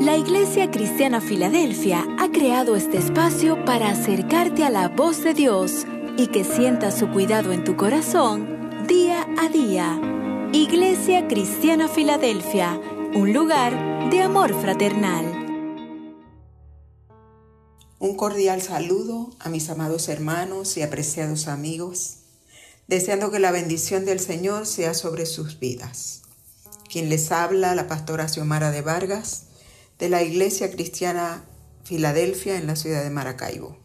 La Iglesia Cristiana Filadelfia ha creado este espacio para acercarte a la voz de Dios y que sientas su cuidado en tu corazón día a día. Iglesia Cristiana Filadelfia, un lugar de amor fraternal. Un cordial saludo a mis amados hermanos y apreciados amigos, deseando que la bendición del Señor sea sobre sus vidas. Quien les habla, la pastora Xiomara de Vargas, de la Iglesia Cristiana Filadelfia en la ciudad de Maracaibo.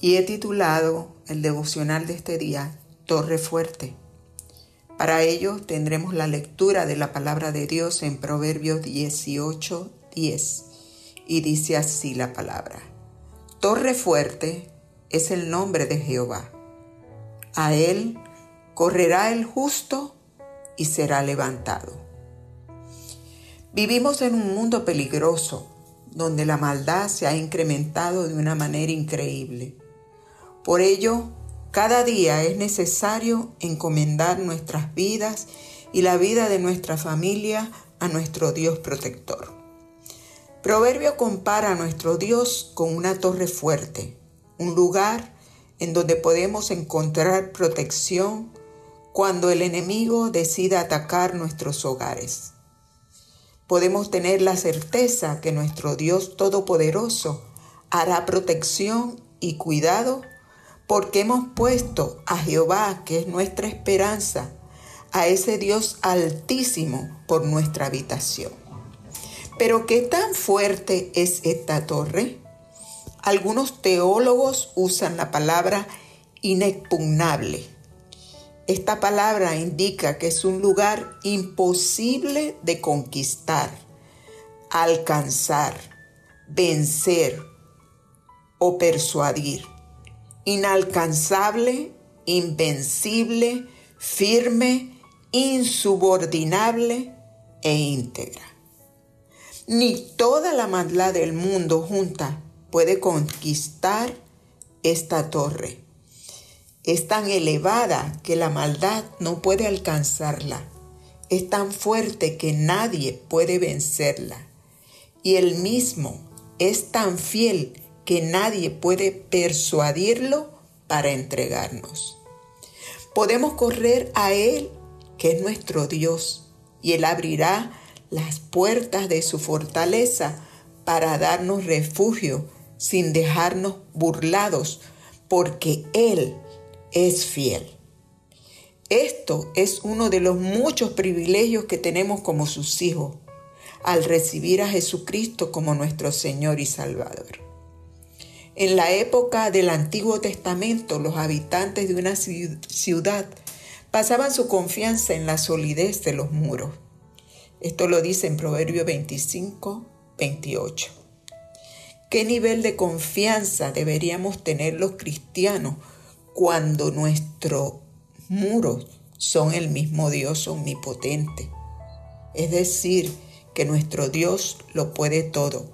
Y he titulado el devocional de este día Torre Fuerte. Para ello tendremos la lectura de la palabra de Dios en Proverbios 18, 10. Y dice así la palabra. Torre fuerte es el nombre de Jehová. A él correrá el justo y será levantado. Vivimos en un mundo peligroso, donde la maldad se ha incrementado de una manera increíble. Por ello, cada día es necesario encomendar nuestras vidas y la vida de nuestra familia a nuestro Dios protector. Proverbio compara a nuestro Dios con una torre fuerte, un lugar en donde podemos encontrar protección cuando el enemigo decida atacar nuestros hogares podemos tener la certeza que nuestro Dios Todopoderoso hará protección y cuidado porque hemos puesto a Jehová, que es nuestra esperanza, a ese Dios altísimo por nuestra habitación. Pero ¿qué tan fuerte es esta torre? Algunos teólogos usan la palabra inexpugnable esta palabra indica que es un lugar imposible de conquistar, alcanzar, vencer o persuadir. Inalcanzable, invencible, firme, insubordinable e íntegra. Ni toda la maldad del mundo junta puede conquistar esta torre es tan elevada que la maldad no puede alcanzarla. Es tan fuerte que nadie puede vencerla. Y él mismo es tan fiel que nadie puede persuadirlo para entregarnos. Podemos correr a Él, que es nuestro Dios, y Él abrirá las puertas de su fortaleza para darnos refugio sin dejarnos burlados, porque Él es fiel. Esto es uno de los muchos privilegios que tenemos como sus hijos al recibir a Jesucristo como nuestro Señor y Salvador. En la época del Antiguo Testamento, los habitantes de una ciudad pasaban su confianza en la solidez de los muros. Esto lo dice en Proverbio 25, 28. ¿Qué nivel de confianza deberíamos tener los cristianos cuando nuestros muros son el mismo Dios omnipotente. Es decir, que nuestro Dios lo puede todo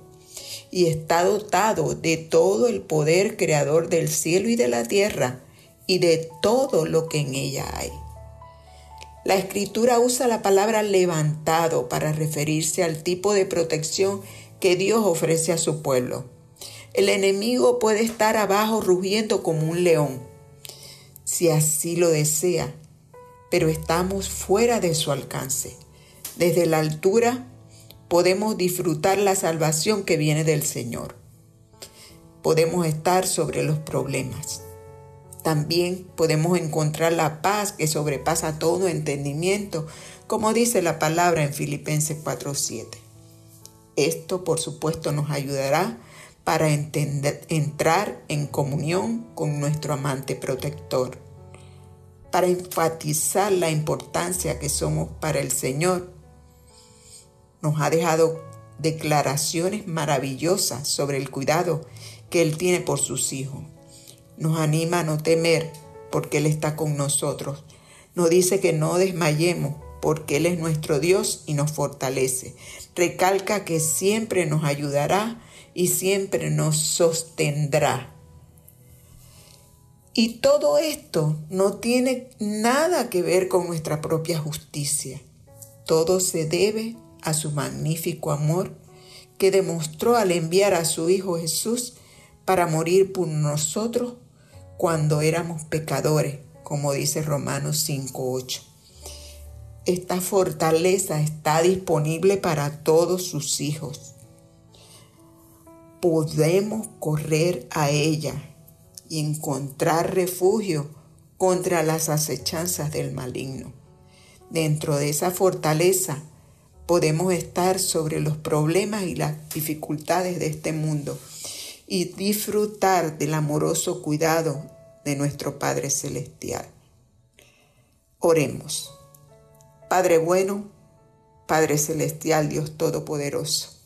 y está dotado de todo el poder creador del cielo y de la tierra y de todo lo que en ella hay. La escritura usa la palabra levantado para referirse al tipo de protección que Dios ofrece a su pueblo. El enemigo puede estar abajo rugiendo como un león, si así lo desea, pero estamos fuera de su alcance. Desde la altura podemos disfrutar la salvación que viene del Señor. Podemos estar sobre los problemas. También podemos encontrar la paz que sobrepasa todo entendimiento, como dice la palabra en Filipenses 4:7. Esto, por supuesto, nos ayudará para entrar en comunión con nuestro amante protector, para enfatizar la importancia que somos para el Señor. Nos ha dejado declaraciones maravillosas sobre el cuidado que Él tiene por sus hijos. Nos anima a no temer porque Él está con nosotros. Nos dice que no desmayemos porque Él es nuestro Dios y nos fortalece. Recalca que siempre nos ayudará y siempre nos sostendrá. Y todo esto no tiene nada que ver con nuestra propia justicia. Todo se debe a su magnífico amor que demostró al enviar a su Hijo Jesús para morir por nosotros cuando éramos pecadores, como dice Romanos 5.8. Esta fortaleza está disponible para todos sus hijos. Podemos correr a ella y encontrar refugio contra las acechanzas del maligno. Dentro de esa fortaleza podemos estar sobre los problemas y las dificultades de este mundo y disfrutar del amoroso cuidado de nuestro Padre Celestial. Oremos. Padre bueno, Padre Celestial, Dios Todopoderoso.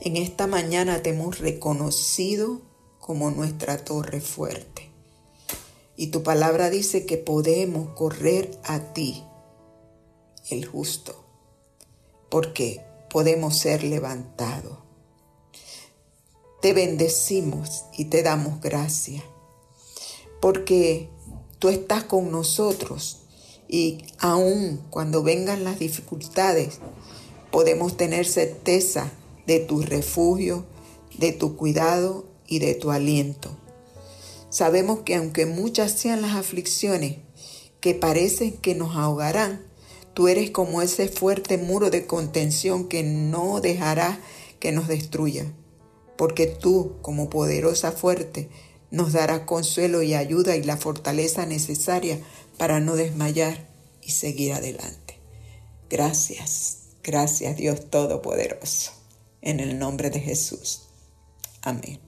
En esta mañana te hemos reconocido como nuestra torre fuerte. Y tu palabra dice que podemos correr a ti, el justo, porque podemos ser levantados. Te bendecimos y te damos gracias, porque tú estás con nosotros y aun cuando vengan las dificultades, podemos tener certeza de tu refugio, de tu cuidado y de tu aliento. Sabemos que aunque muchas sean las aflicciones que parecen que nos ahogarán, tú eres como ese fuerte muro de contención que no dejará que nos destruya, porque tú, como poderosa fuerte, nos darás consuelo y ayuda y la fortaleza necesaria para no desmayar y seguir adelante. Gracias, gracias Dios Todopoderoso, en el nombre de Jesús. Amén.